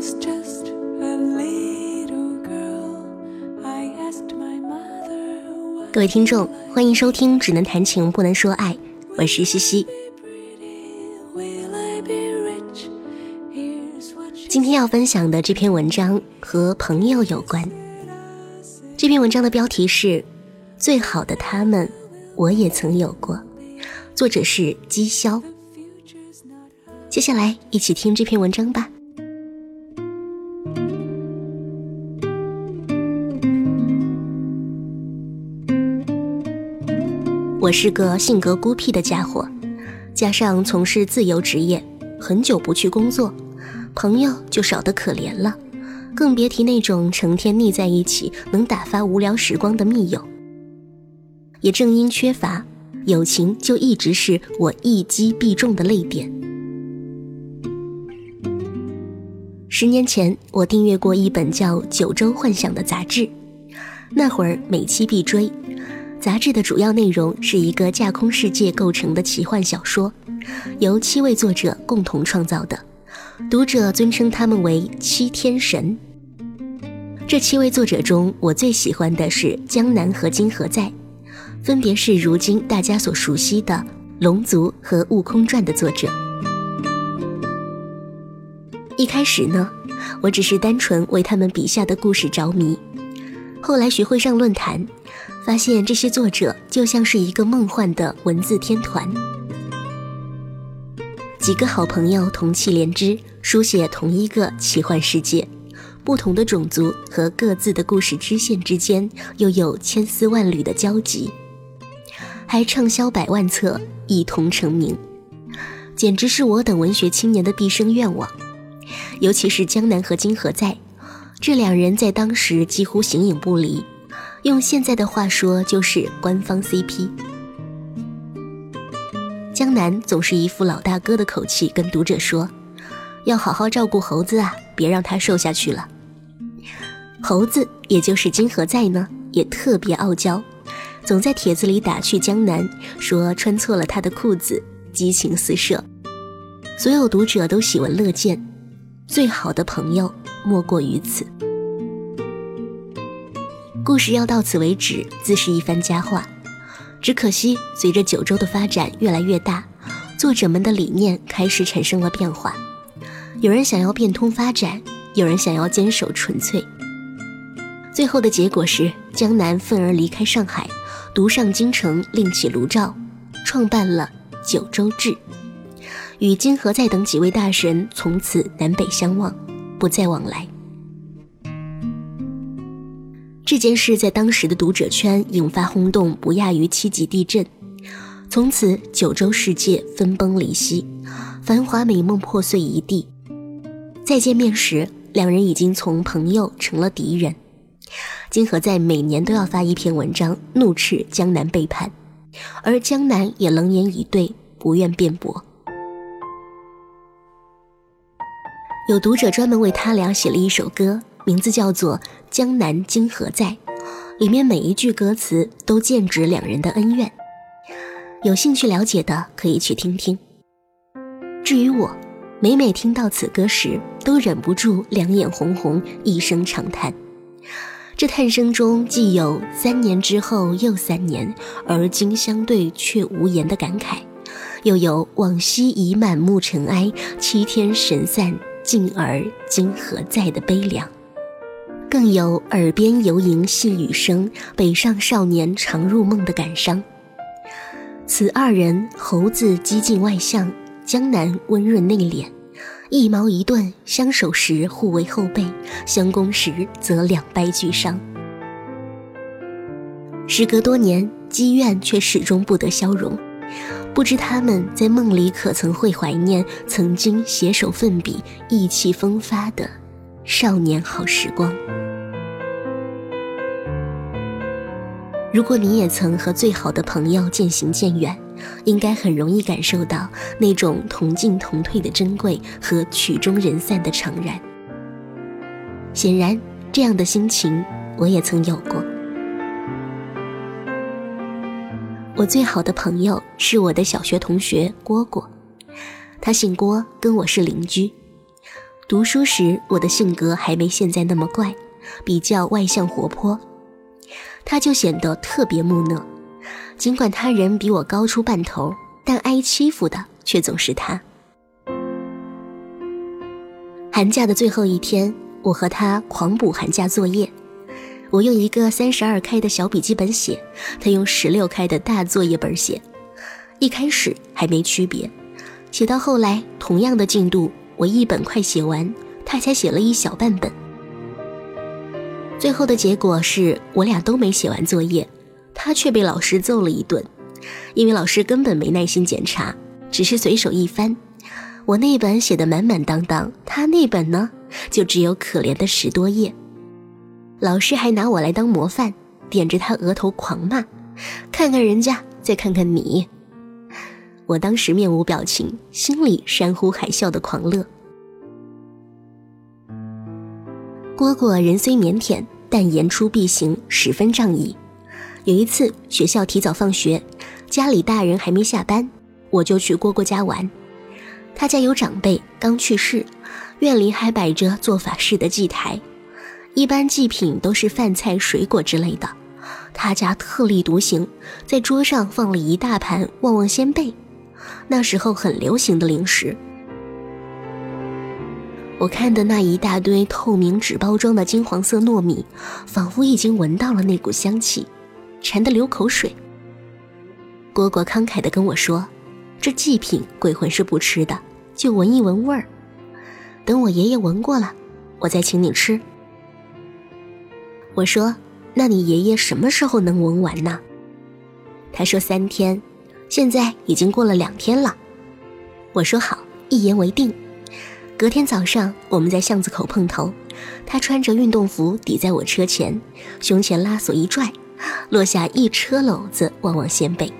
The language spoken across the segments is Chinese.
was just a little girl, I asked my mother what 各位听众，欢迎收听《只能谈情不能说爱》，我是西西。今天要分享的这篇文章和朋友有关。这篇文章的标题是《最好的他们，我也曾有过》，作者是姬潇。接下来一起听这篇文章吧。我是个性格孤僻的家伙，加上从事自由职业，很久不去工作，朋友就少得可怜了，更别提那种成天腻在一起能打发无聊时光的密友。也正因缺乏，友情就一直是我一击必中的泪点。十年前，我订阅过一本叫《九州幻想》的杂志，那会儿每期必追。杂志的主要内容是一个架空世界构成的奇幻小说，由七位作者共同创造的，读者尊称他们为“七天神”。这七位作者中，我最喜欢的是江南和金河在，分别是如今大家所熟悉的《龙族》和《悟空传》的作者。一开始呢，我只是单纯为他们笔下的故事着迷，后来学会上论坛。发现这些作者就像是一个梦幻的文字天团，几个好朋友同气连枝，书写同一个奇幻世界，不同的种族和各自的故事支线之间又有千丝万缕的交集，还畅销百万册，一同成名，简直是我等文学青年的毕生愿望。尤其是江南和金河在，这两人在当时几乎形影不离。用现在的话说，就是官方 CP。江南总是一副老大哥的口气跟读者说：“要好好照顾猴子啊，别让它瘦下去了。”猴子，也就是金河在呢，也特别傲娇，总在帖子里打趣江南，说穿错了他的裤子，激情四射。所有读者都喜闻乐见，最好的朋友莫过于此。故事要到此为止，自是一番佳话。只可惜，随着九州的发展越来越大，作者们的理念开始产生了变化。有人想要变通发展，有人想要坚守纯粹。最后的结果是，江南愤而离开上海，独上京城，另起炉灶，创办了九州志，与金河在等几位大神从此南北相望，不再往来。这件事在当时的读者圈引发轰动，不亚于七级地震。从此，九州世界分崩离析，繁华美梦破碎一地。再见面时，两人已经从朋友成了敌人。金河在每年都要发一篇文章，怒斥江南背叛，而江南也冷眼以对，不愿辩驳。有读者专门为他俩写了一首歌。名字叫做《江南今何在》，里面每一句歌词都剑指两人的恩怨。有兴趣了解的可以去听听。至于我，每每听到此歌时，都忍不住两眼红红，一声长叹。这叹声中既有三年之后又三年，而今相对却无言的感慨，又有往昔已满目尘埃，七天神散，进而今何在的悲凉。更有耳边犹吟细雨声，北上少年常入梦的感伤。此二人，猴子激进外向，江南温润内敛，一矛一盾，相守时互为后辈，相攻时则两败俱伤。时隔多年，积怨却始终不得消融。不知他们在梦里可曾会怀念曾经携手奋笔、意气风发的少年好时光？如果你也曾和最好的朋友渐行渐远，应该很容易感受到那种同进同退的珍贵和曲终人散的怅然。显然，这样的心情我也曾有过。我最好的朋友是我的小学同学蝈蝈，他姓郭，跟我是邻居。读书时，我的性格还没现在那么怪，比较外向活泼，他就显得特别木讷。尽管他人比我高出半头，但挨欺负的却总是他。寒假的最后一天，我和他狂补寒假作业。我用一个三十二开的小笔记本写，他用十六开的大作业本写。一开始还没区别，写到后来，同样的进度。我一本快写完，他才写了一小半本。最后的结果是我俩都没写完作业，他却被老师揍了一顿，因为老师根本没耐心检查，只是随手一翻，我那本写的满满当当，他那本呢就只有可怜的十多页。老师还拿我来当模范，点着他额头狂骂：“看看人家，再看看你。”我当时面无表情，心里山呼海啸的狂乐。蝈蝈人虽腼腆，但言出必行，十分仗义。有一次学校提早放学，家里大人还没下班，我就去蝈蝈家玩。他家有长辈刚去世，院里还摆着做法事的祭台，一般祭品都是饭菜、水果之类的。他家特立独行，在桌上放了一大盘旺旺仙贝。那时候很流行的零食，我看的那一大堆透明纸包装的金黄色糯米，仿佛已经闻到了那股香气，馋得流口水。蝈蝈慷慨地跟我说：“这祭品鬼魂是不吃的，就闻一闻味儿。等我爷爷闻过了，我再请你吃。”我说：“那你爷爷什么时候能闻完呢？”他说：“三天。”现在已经过了两天了，我说好，一言为定。隔天早上，我们在巷子口碰头，他穿着运动服抵在我车前，胸前拉锁一拽，落下一车篓子旺旺仙贝。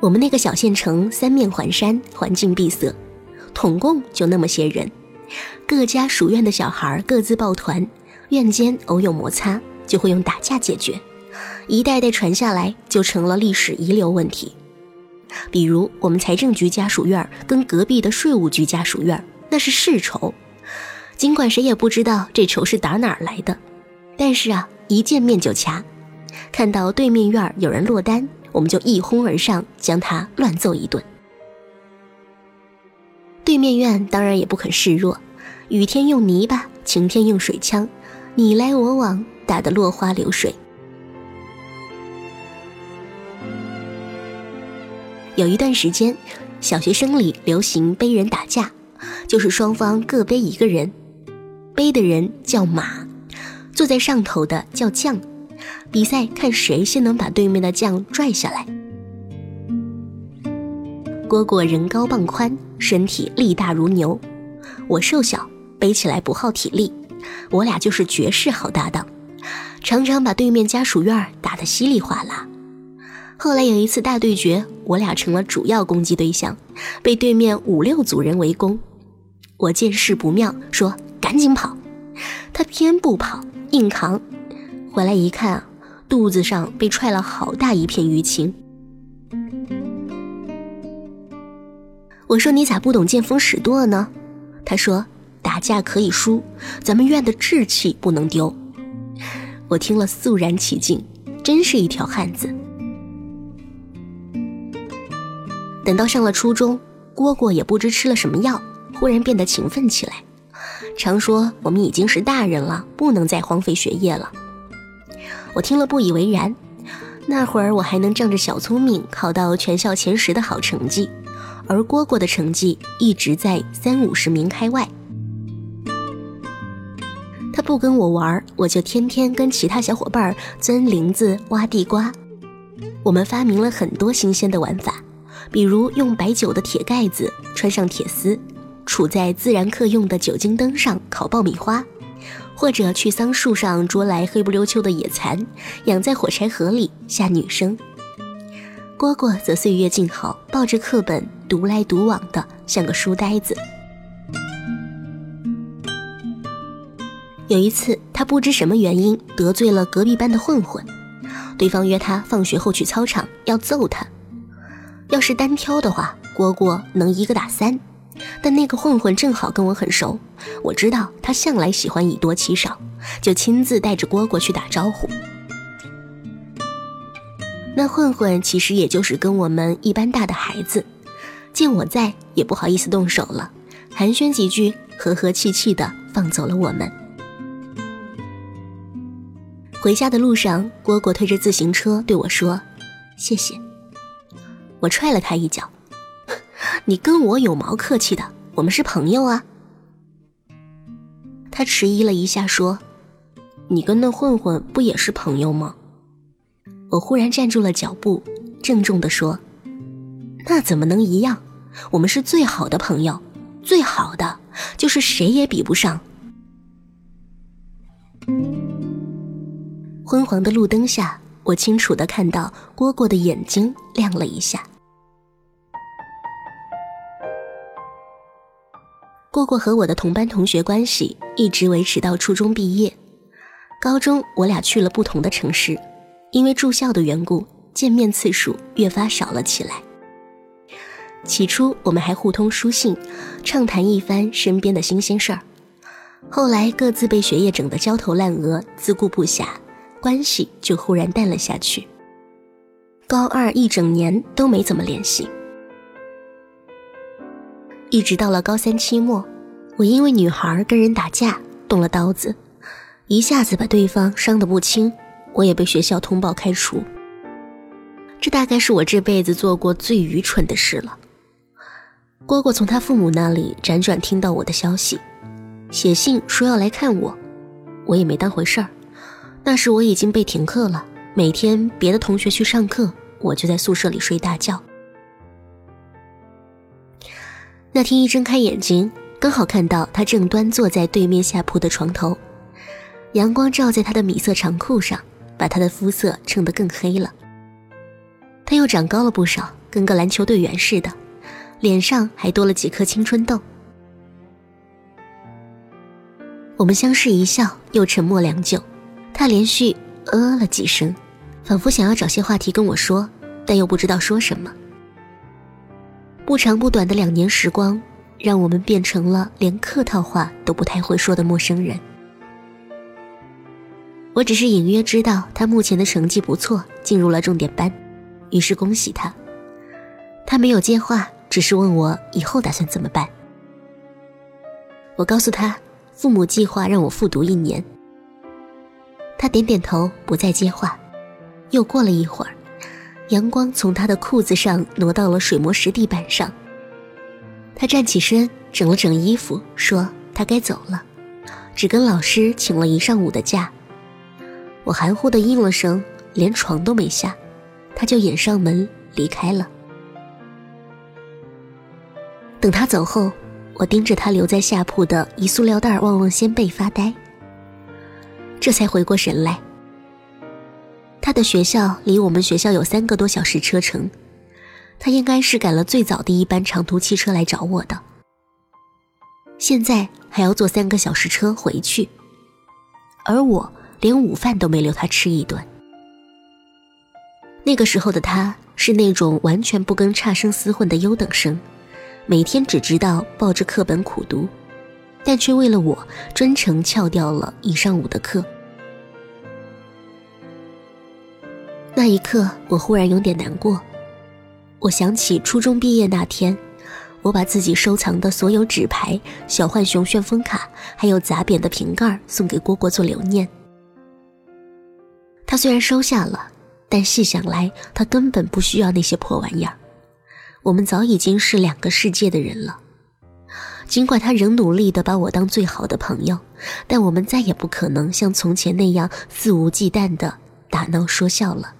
我们那个小县城三面环山，环境闭塞，统共就那么些人，各家属院的小孩各自抱团，院间偶有摩擦，就会用打架解决。一代代传下来，就成了历史遗留问题。比如，我们财政局家属院跟隔壁的税务局家属院，那是世仇。尽管谁也不知道这仇是打哪儿来的，但是啊，一见面就掐。看到对面院有人落单，我们就一哄而上，将他乱揍一顿。对面院当然也不肯示弱，雨天用泥巴，晴天用水枪，你来我往，打得落花流水。有一段时间，小学生里流行背人打架，就是双方各背一个人，背的人叫马，坐在上头的叫将，比赛看谁先能把对面的将拽下来。蝈蝈人高棒宽，身体力大如牛，我瘦小，背起来不耗体力，我俩就是绝世好搭档，常常把对面家属院打得稀里哗啦。后来有一次大对决，我俩成了主要攻击对象，被对面五六组人围攻。我见势不妙，说赶紧跑，他偏不跑，硬扛。回来一看，肚子上被踹了好大一片淤青。我说你咋不懂见风使舵呢？他说打架可以输，咱们院的志气不能丢。我听了肃然起敬，真是一条汉子。等到上了初中，蝈蝈也不知吃了什么药，忽然变得勤奋起来，常说我们已经是大人了，不能再荒废学业了。我听了不以为然。那会儿我还能仗着小聪明考到全校前十的好成绩，而蝈蝈的成绩一直在三五十名开外。他不跟我玩，我就天天跟其他小伙伴钻林子、挖地瓜。我们发明了很多新鲜的玩法。比如用白酒的铁盖子穿上铁丝，杵在自然课用的酒精灯上烤爆米花，或者去桑树上捉来黑不溜秋的野蚕，养在火柴盒里吓女生。蝈蝈则岁月静好，抱着课本独来独往的，像个书呆子。有一次，他不知什么原因得罪了隔壁班的混混，对方约他放学后去操场要揍他。要是单挑的话，蝈蝈能一个打三，但那个混混正好跟我很熟，我知道他向来喜欢以多欺少，就亲自带着蝈蝈去打招呼。那混混其实也就是跟我们一般大的孩子，见我在也不好意思动手了，寒暄几句，和和气气的放走了我们。回家的路上，蝈蝈推着自行车对我说：“谢谢。”我踹了他一脚：“你跟我有毛客气的？我们是朋友啊。”他迟疑了一下说：“你跟那混混不也是朋友吗？”我忽然站住了脚步，郑重地说：“那怎么能一样？我们是最好的朋友，最好的就是谁也比不上。”昏黄的路灯下，我清楚地看到蝈蝈的眼睛亮了一下。蝈蝈和我的同班同学关系一直维持到初中毕业，高中我俩去了不同的城市。因为住校的缘故，见面次数越发少了起来。起初我们还互通书信，畅谈一番身边的新鲜事儿。后来各自被学业整得焦头烂额，自顾不暇，关系就忽然淡了下去。高二一整年都没怎么联系，一直到了高三期末，我因为女孩跟人打架动了刀子，一下子把对方伤得不轻。我也被学校通报开除，这大概是我这辈子做过最愚蠢的事了。蝈蝈从他父母那里辗转听到我的消息，写信说要来看我，我也没当回事儿。那时我已经被停课了，每天别的同学去上课，我就在宿舍里睡大觉。那天一睁开眼睛，刚好看到他正端坐在对面下铺的床头，阳光照在他的米色长裤上。把他的肤色衬得更黑了。他又长高了不少，跟个篮球队员似的，脸上还多了几颗青春痘。我们相视一笑，又沉默良久。他连续呃了几声，仿佛想要找些话题跟我说，但又不知道说什么。不长不短的两年时光，让我们变成了连客套话都不太会说的陌生人。我只是隐约知道他目前的成绩不错，进入了重点班，于是恭喜他。他没有接话，只是问我以后打算怎么办。我告诉他，父母计划让我复读一年。他点点头，不再接话。又过了一会儿，阳光从他的裤子上挪到了水磨石地板上。他站起身，整了整衣服，说他该走了，只跟老师请了一上午的假。我含糊的应了声，连床都没下，他就掩上门离开了。等他走后，我盯着他留在下铺的一塑料袋旺旺仙贝发呆，这才回过神来。他的学校离我们学校有三个多小时车程，他应该是赶了最早的一班长途汽车来找我的，现在还要坐三个小时车回去，而我。连午饭都没留他吃一顿。那个时候的他是那种完全不跟差生厮混的优等生，每天只知道抱着课本苦读，但却为了我专程翘掉了一上午的课。那一刻，我忽然有点难过。我想起初中毕业那天，我把自己收藏的所有纸牌、小浣熊旋风卡，还有砸扁的瓶盖送给蝈蝈做留念。他虽然收下了，但细想来，他根本不需要那些破玩意儿。我们早已经是两个世界的人了。尽管他仍努力地把我当最好的朋友，但我们再也不可能像从前那样肆无忌惮地打闹说笑了。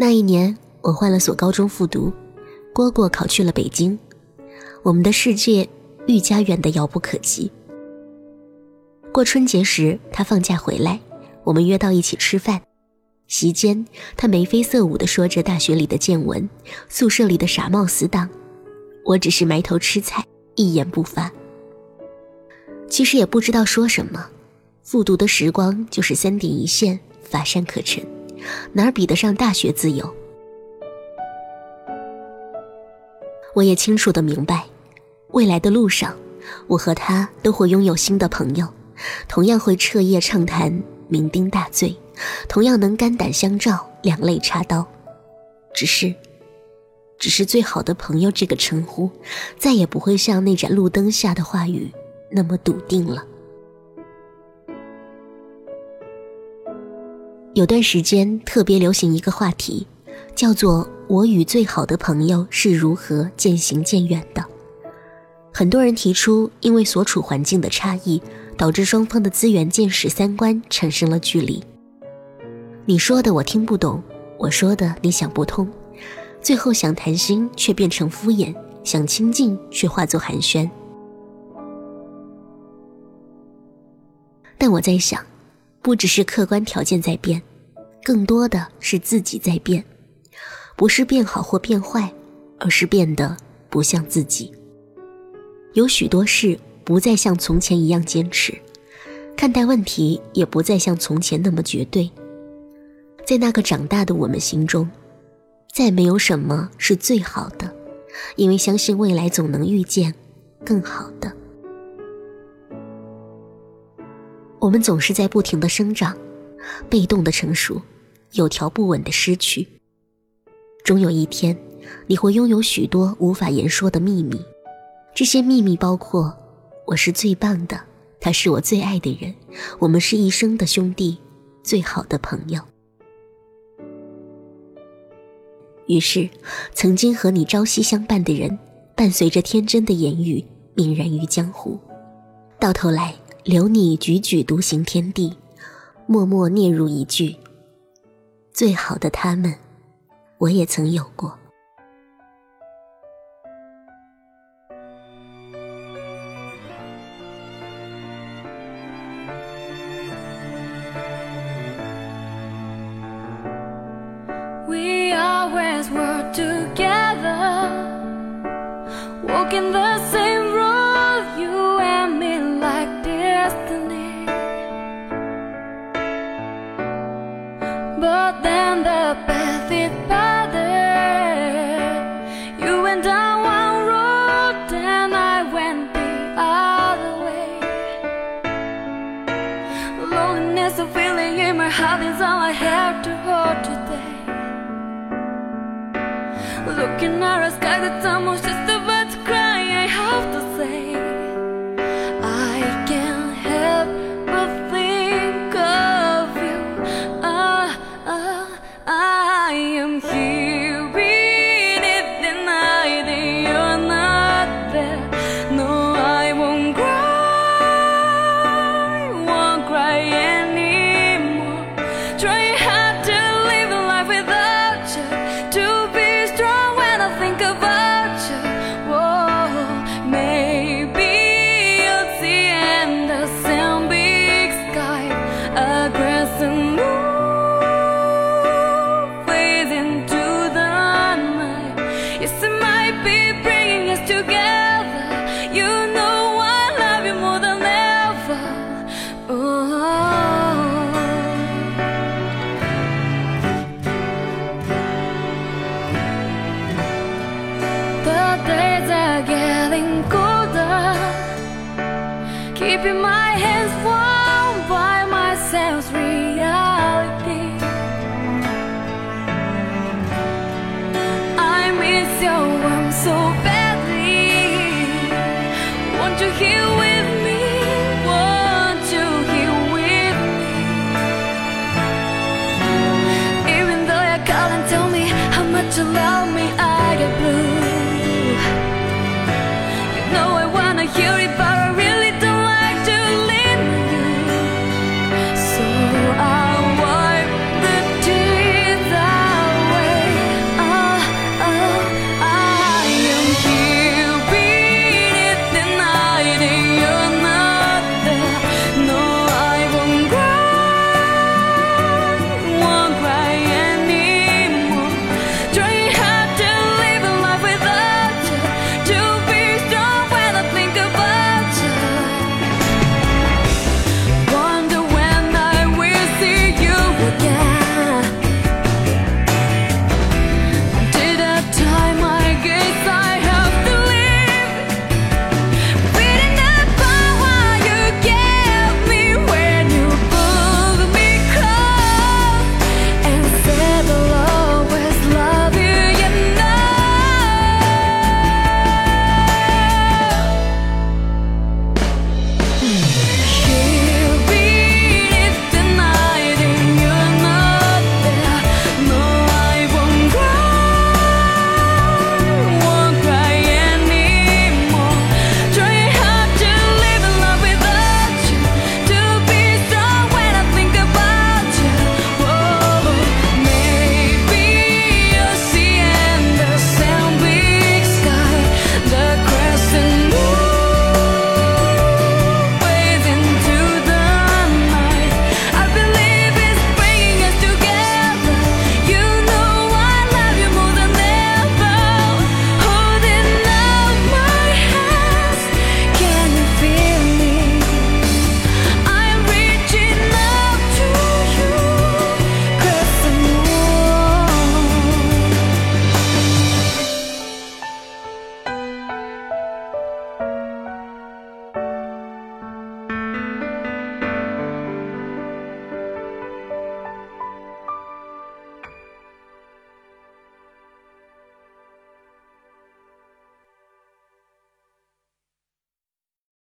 那一年，我换了所高中复读，蝈蝈考去了北京，我们的世界愈加远得遥不可及。过春节时，他放假回来，我们约到一起吃饭。席间，他眉飞色舞地说着大学里的见闻，宿舍里的傻帽死党。我只是埋头吃菜，一言不发。其实也不知道说什么。复读的时光就是三点一线，乏善可陈，哪比得上大学自由？我也清楚的明白，未来的路上，我和他都会拥有新的朋友，同样会彻夜畅谈、酩酊大醉，同样能肝胆相照、两肋插刀。只是，只是最好的朋友这个称呼，再也不会像那盏路灯下的话语那么笃定了。有段时间特别流行一个话题，叫做“我与最好的朋友是如何渐行渐远的”。很多人提出，因为所处环境的差异，导致双方的资源、见识、三观产生了距离。你说的我听不懂，我说的你想不通，最后想谈心却变成敷衍，想亲近却化作寒暄。但我在想。不只是客观条件在变，更多的是自己在变，不是变好或变坏，而是变得不像自己。有许多事不再像从前一样坚持，看待问题也不再像从前那么绝对。在那个长大的我们心中，再没有什么是最好的，因为相信未来总能遇见更好的。我们总是在不停的生长，被动的成熟，有条不紊的失去。终有一天，你会拥有许多无法言说的秘密。这些秘密包括：我是最棒的，他是我最爱的人，我们是一生的兄弟，最好的朋友。于是，曾经和你朝夕相伴的人，伴随着天真的言语，泯然于江湖。到头来。留你踽踽独行天地，默默嗫入一句：“最好的他们，我也曾有过。” and I Năm